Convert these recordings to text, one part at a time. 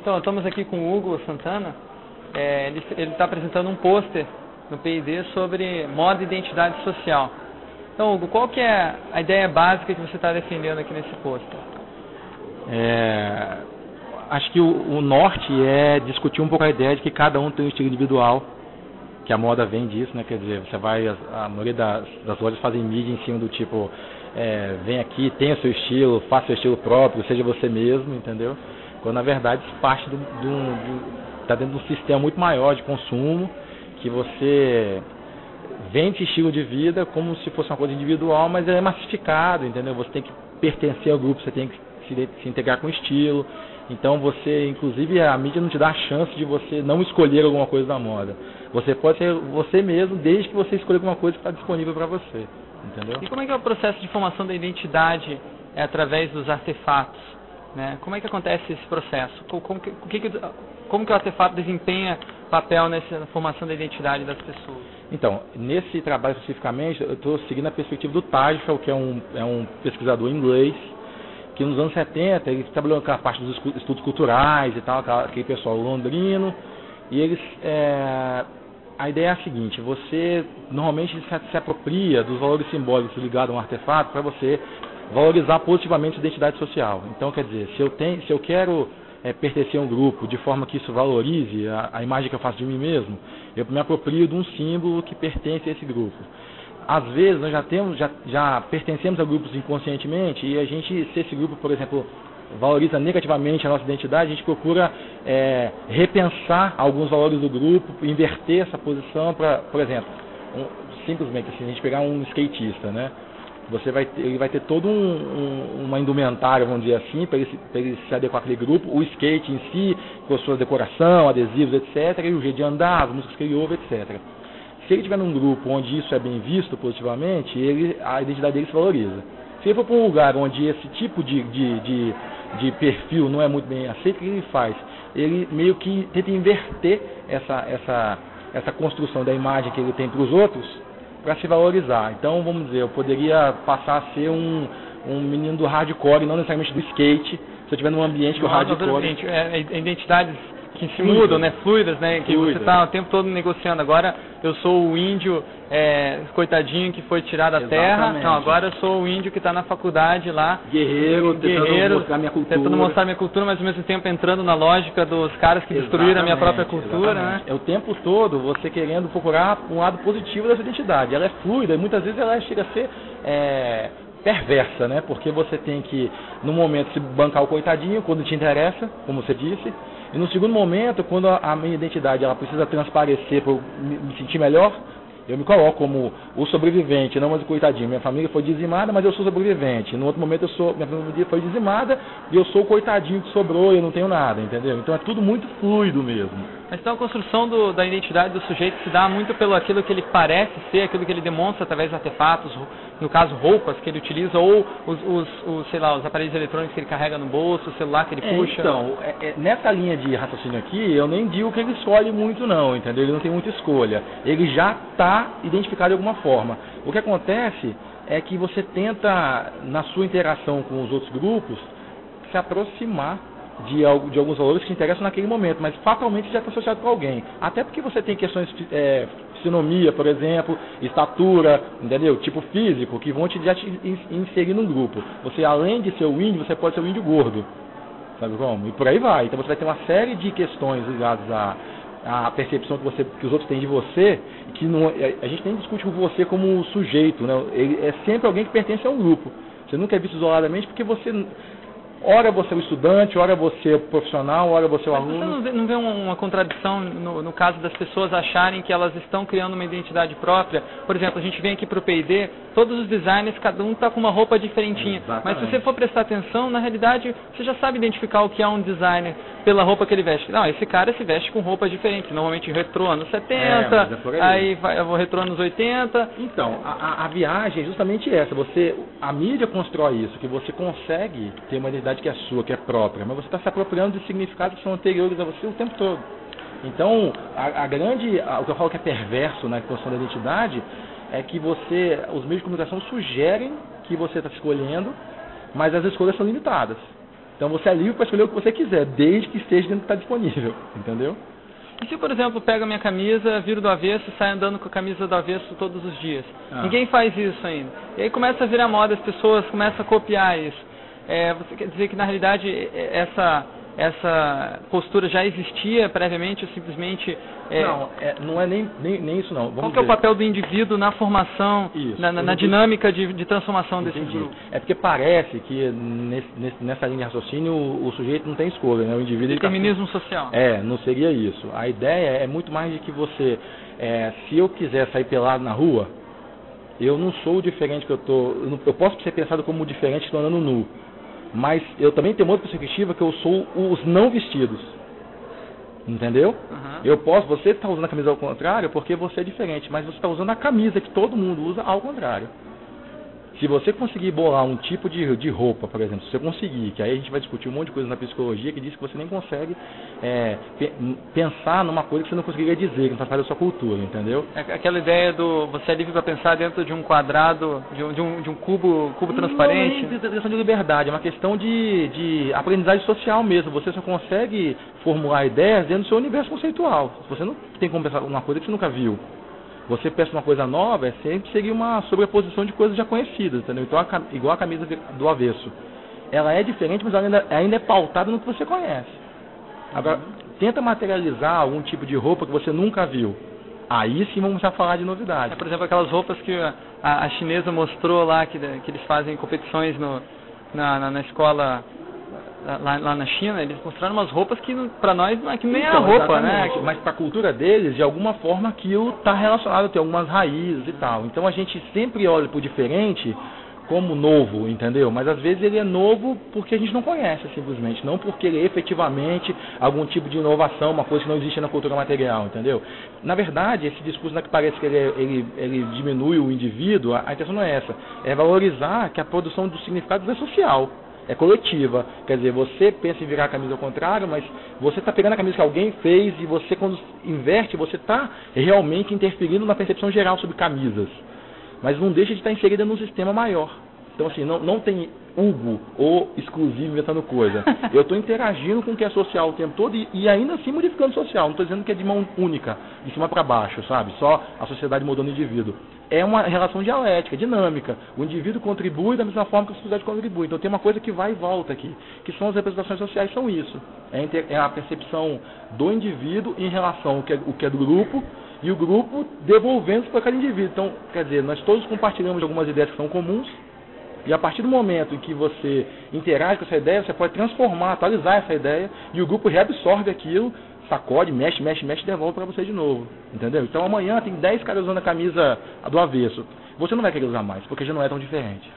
Então, estamos aqui com o Hugo Santana. É, ele está apresentando um pôster no PID sobre moda e identidade social. Então, Hugo, qual que é a ideia básica que você está defendendo aqui nesse pôster? É, acho que o, o, norte é discutir um pouco a ideia de que cada um tem um estilo individual, que a moda vem disso, né? Quer dizer, você vai, a, maioria das, das lojas fazem mídia em cima do tipo, é, vem aqui, tenha seu estilo, faça seu estilo próprio, seja você mesmo, entendeu? Quando na verdade parte do, do, está dentro de um sistema muito maior de consumo, que você vende estilo de vida como se fosse uma coisa individual, mas é massificado, entendeu? Você tem que pertencer ao grupo, você tem que se, se integrar com o estilo. Então você, inclusive, a mídia não te dá a chance de você não escolher alguma coisa da moda. Você pode ser você mesmo, desde que você escolha alguma coisa que está disponível para você, entendeu? E como é que é o processo de formação da identidade é através dos artefatos? Né? Como é que acontece esse processo? Como que, como que o artefato desempenha papel nessa formação da identidade das pessoas? Então, nesse trabalho especificamente, eu estou seguindo a perspectiva do Tajfel, que é um, é um pesquisador inglês, que nos anos 70 ele trabalhou com a parte dos estudos culturais e tal, aquele pessoal londrino, e eles é, a ideia é a seguinte, você normalmente se, se apropria dos valores simbólicos ligados a um artefato para você valorizar positivamente a identidade social. Então, quer dizer, se eu, tenho, se eu quero é, pertencer a um grupo de forma que isso valorize a, a, imagem que eu faço de mim mesmo, eu me aproprio de um símbolo que pertence a esse grupo. Às vezes nós já temos, já, já pertencemos a grupos inconscientemente e a gente, se esse grupo, por exemplo, valoriza negativamente a nossa identidade, a gente procura é, repensar alguns valores do grupo, inverter essa posição para, por exemplo, um, simplesmente assim, a gente pegar um skatista, né? Você vai ter, ele vai ter todo um, um, uma indumentária, vamos dizer assim, para ele, ele, se adequar àquele grupo, o skate em si, com a sua decoração, adesivos, etc., e o jeito de andar, as músicas que ele ouve, etc. Se ele estiver num grupo onde isso é bem visto positivamente, ele, a identidade dele se valoriza. Se ele for para um lugar onde esse tipo de, de, de, de perfil não é muito bem aceito, o que ele faz? Ele meio que tenta inverter essa, essa, essa construção da imagem que ele tem para os outros para se valorizar. Então, vamos dizer, eu poderia passar a ser um, um menino do hardcore, não necessariamente do skate, se eu estiver num ambiente que o hardcore... É, é, identidades que se mudam, né? Fluidas, né? Que Fluida. você está o tempo todo negociando. Agora eu sou o índio é, coitadinho que foi tirado da terra. Então agora eu sou o índio que está na faculdade lá. Guerreiro, guerreiro, tentando mostrar minha cultura. Tentando mostrar minha cultura, mas ao mesmo tempo entrando na lógica dos caras que exatamente, destruíram a minha própria cultura, né? É o tempo todo você querendo procurar um lado positivo dessa identidade. Ela é fluida e muitas vezes ela chega a ser é, perversa, né? Porque você tem que, no momento, se bancar o coitadinho quando te interessa, como você disse, e no segundo momento, quando a minha identidade ela precisa transparecer para me sentir melhor, eu me coloco como o sobrevivente, não mais o coitadinho. Minha família foi dizimada, mas eu sou sobrevivente. No outro momento eu sou, minha família foi dizimada e eu sou o coitadinho que sobrou eu não tenho nada, entendeu? Então é tudo muito fluido mesmo. Mas então a construção do, da identidade do sujeito se dá muito pelo aquilo que ele parece ser, aquilo que ele demonstra através de artefatos, no caso roupas que ele utiliza ou os, os, os sei lá, os aparelhos eletrônicos que ele carrega no bolso, o celular que ele é, puxa. Então, é, é, nessa linha de raciocínio aqui, eu nem digo que ele escolhe muito não, entendeu? Ele não tem muita escolha. Ele já está identificado de alguma forma. O que acontece é que você tenta, na sua interação com os outros grupos, se aproximar de, de alguns valores que te interessam naquele momento, mas fatalmente já está associado com alguém. Até porque você tem questões é, fisionomia, por exemplo, estatura, entendeu? Tipo físico, que vão te, já te inserir num grupo. Você, além de ser o índio, você pode ser o índio gordo. Sabe como? E por aí vai. Então você vai ter uma série de questões ligadas à, à percepção que, você, que os outros têm de você, que não, é, a gente nem discute com você como sujeito, né? Ele é sempre alguém que pertence a um grupo. Você nunca é visto isoladamente porque você Ora você é o estudante, ora você é o profissional, ora você é o Mas aluno. Você não vê, não vê uma contradição no, no, caso das pessoas acharem que elas estão criando uma identidade própria? Por exemplo, a gente vem aqui para o P&D, todos os designers, cada um está com uma roupa diferentinha. Exatamente. Mas se você for prestar atenção, na realidade, você já sabe identificar o que é um designer pela roupa que ele veste. Não, esse cara se veste com roupas diferentes, normalmente retrô anos 70, é, é aí. aí vai, eu vou retrô anos 80. Então, a, a viagem é justamente essa. Você, a mídia constrói isso, que você consegue ter uma identidade que é sua, que é própria, mas você está se apropriando de significados que são anteriores a você o tempo todo. Então, a, a grande, a, o que eu falo que é perverso na construção da identidade é que você, os meios de comunicação sugerem que você está escolhendo, mas as escolhas são limitadas. Então você é livre para escolher o que você quiser, desde que esteja dentro do que está disponível, entendeu? E se, por exemplo, pego a minha camisa, viro do avesso e saio andando com a camisa do avesso todos os dias? Ah. Ninguém faz isso ainda. E aí começa a virar moda, as pessoas começam a copiar isso. É, você quer dizer que, na realidade, essa essa postura já existia previamente ou simplesmente... É... Não, é, não é nem, nem, nem, isso não. Vamos Qual que é o papel do indivíduo na formação, isso, na, na, na dinâmica de, de transformação desse grupo? É porque parece que nesse, nessa linha de raciocínio o, o, sujeito não tem escolha, né? o indivíduo... Determinismo tá... social. É, não seria isso. A ideia é muito mais de que você, é, se eu quiser sair pelado na rua, eu não sou o diferente que eu tô. Eu posso ser pensado como diferente estou andando nu. Mas eu também tenho outra perspectiva que eu sou os não vestidos. Entendeu? Uhum. Eu posso, você está usando a camisa ao contrário porque você é diferente, mas você está usando a camisa que todo mundo usa ao contrário. Se você conseguir bolar um tipo de, de roupa, por exemplo, se você conseguir, que aí a gente vai discutir um monte de coisa na psicologia que diz que você nem consegue é, pensar numa coisa que você não conseguiria dizer, que não faz parte da sua cultura, entendeu? É aquela ideia do você é livre para pensar dentro de um quadrado, de um, de um, de um cubo, cubo transparente? Não é questão de liberdade, é uma questão de, de aprendizagem social mesmo. Você só consegue formular ideias dentro do seu universo conceitual. Você não tem como pensar numa coisa que você nunca viu você pensa uma coisa nova, é sempre seria uma sobreposição de coisas já conhecidas, entendeu? Então, a, igual a camisa do avesso. Ela é diferente, mas ela ainda, ainda é pautada no que você conhece. Agora, tenta materializar algum tipo de roupa que você nunca viu. Aí sim vamos já falar de novidade. É, por exemplo, aquelas roupas que a, a chinesa mostrou lá, que, que eles fazem competições no, na, na, na escola lá, lá, na China, eles mostraram umas roupas que para nós não é que nem então, a roupa, né? Mas para a cultura deles, de alguma forma aquilo está relacionado, tem algumas raízes e tal. Então a gente sempre olha para o diferente como novo, entendeu? Mas às vezes ele é novo porque a gente não conhece simplesmente, não porque ele é efetivamente algum tipo de inovação, uma coisa que não existe na cultura material, entendeu? Na verdade, esse discurso né, que parece que ele, é, ele, ele diminui o indivíduo, a, a intenção não é essa, é valorizar que a produção dos significados é social é coletiva. Quer dizer, você pensa em virar a camisa ao contrário, mas você está pegando a camisa que alguém fez e você, quando inverte, você está realmente interferindo na percepção geral sobre camisas. Mas não deixa de estar inserida num sistema maior. Então, assim, não, não tem Hugo ou exclusivo inventando coisa. Eu estou interagindo com o que é social o tempo todo e, e ainda assim modificando social. Não estou dizendo que é de mão única, de cima para baixo, sabe? Só a sociedade mudando o indivíduo. É uma relação dialética, dinâmica. O indivíduo contribui da mesma forma que a sociedade contribui. Então tem uma coisa que vai e volta aqui, que são as representações sociais, são isso. É, é a percepção do indivíduo em relação ao que é, o que é do grupo e o grupo devolvendo para cada indivíduo. Então, quer dizer, nós todos compartilhamos algumas ideias que são comuns, e a partir do momento em que você interage com essa ideia, você pode transformar, atualizar essa ideia, e o grupo reabsorve aquilo, sacode, mexe, mexe, mexe e devolve para você de novo. Entendeu? Então amanhã tem 10 caras usando a camisa do avesso. Você não vai querer usar mais, porque já não é tão diferente.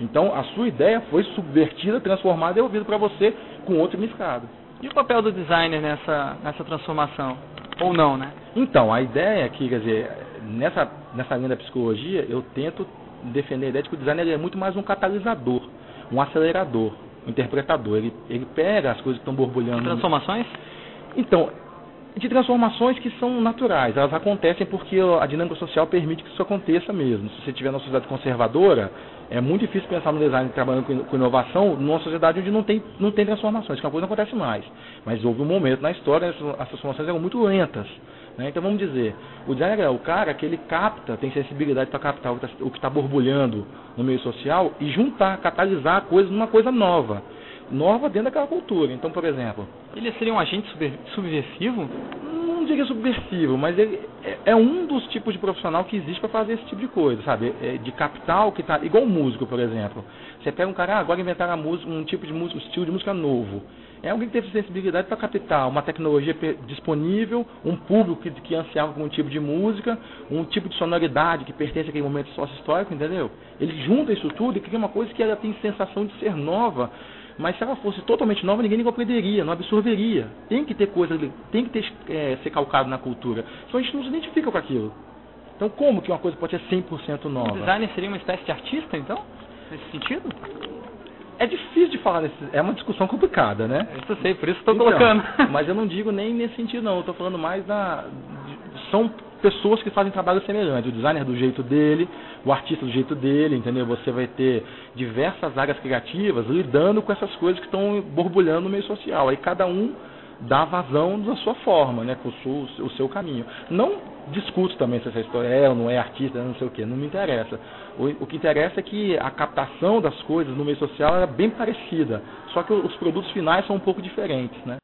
Então a sua ideia foi subvertida, transformada e devolvida para você com outro significado. E o papel do designer nessa, nessa transformação? Ou não, né? Então, a ideia aqui, quer dizer, nessa, nessa linha da psicologia, eu tento defender a ideia de que o designer é muito mais um catalisador, um acelerador, um interpretador. Ele, ele pega as coisas que estão borbulhando. Transformações? Então, de transformações que são naturais. Elas acontecem porque a dinâmica social permite que isso aconteça mesmo. Se você tiver numa sociedade conservadora, é muito difícil pensar no design trabalhando com inovação numa sociedade onde não tem, não tem transformações, que a coisa não acontece mais. Mas houve um momento na história, as transformações eram muito lentas. Né? Então vamos dizer, o designer é o cara que ele capta, tem sensibilidade para captar o que está borbulhando no meio social e juntar, catalisar a coisa numa coisa nova. Nova dentro daquela cultura. Então, por exemplo. Ele seria um agente subversivo? Não diria subversivo, mas ele é, é um dos tipos de profissional que existe para fazer esse tipo de coisa, sabe? É de capital que está. Igual músico, por exemplo. Você pega um cara, ah, agora inventaram música, um tipo de música, um estilo de música novo. É alguém que teve sensibilidade para captar uma tecnologia disponível, um público que, que ansiava por um tipo de música, um tipo de sonoridade que pertence àquele momento sócio-histórico, entendeu? Ele junta isso tudo e cria uma coisa que ela tem sensação de ser nova, mas se ela fosse totalmente nova, ninguém compreenderia, não absorveria. Tem que ter coisa, tem que ter, é, ser calcado na cultura. Senão a gente não se identifica com aquilo. Então como que uma coisa pode ser 100% nova? O designer seria uma espécie de artista, então? Nesse sentido? É difícil de falar, nesse, é uma discussão complicada, né? Isso eu sei, por isso estou então, colocando. mas eu não digo nem nesse sentido, não. Eu estou falando mais da, são pessoas que fazem trabalho semelhante. O designer do jeito dele, o artista do jeito dele, entendeu? Você vai ter diversas áreas criativas lidando com essas coisas que estão borbulhando no meio social. Aí cada um dá vazão da sua forma, né, com o seu, o seu caminho. Não discuto também se essa história é ou não é artista, não sei o que, não me interessa. O, o, que interessa é que a captação das coisas no meio social é bem parecida, só que os produtos finais são um pouco diferentes, né.